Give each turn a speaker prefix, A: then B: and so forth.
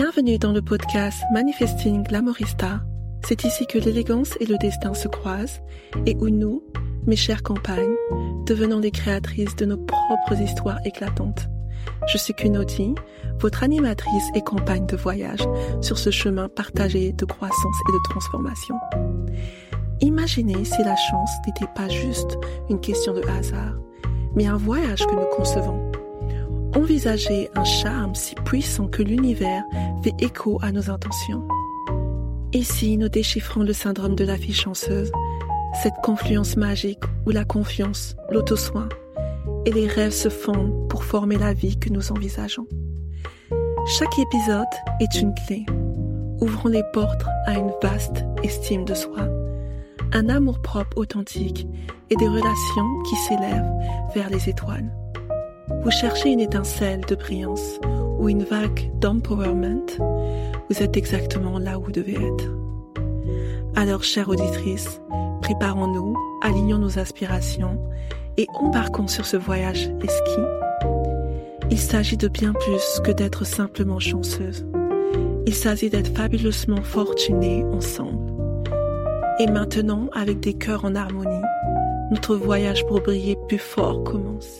A: Bienvenue dans le podcast Manifesting Glamorista. C'est ici que l'élégance et le destin se croisent et où nous, mes chères compagnes, devenons les créatrices de nos propres histoires éclatantes. Je suis Kunoti, votre animatrice et compagne de voyage sur ce chemin partagé de croissance et de transformation. Imaginez si la chance n'était pas juste une question de hasard, mais un voyage que nous concevons. Envisagez un charme si puissant que l'univers fait écho à nos intentions. Ici, nous déchiffrons le syndrome de la fille chanceuse, cette confluence magique où la confiance, l'auto-soin et les rêves se fondent pour former la vie que nous envisageons. Chaque épisode est une clé, ouvrant les portes à une vaste estime de soi, un amour-propre authentique et des relations qui s'élèvent vers les étoiles. Vous cherchez une étincelle de brillance ou une vague d'empowerment, vous êtes exactement là où vous devez être. Alors, chère auditrice, préparons-nous, alignons nos aspirations et embarquons sur ce voyage esquis. Il s'agit de bien plus que d'être simplement chanceuse. Il s'agit d'être fabuleusement fortunés ensemble. Et maintenant, avec des cœurs en harmonie, notre voyage pour briller plus fort commence.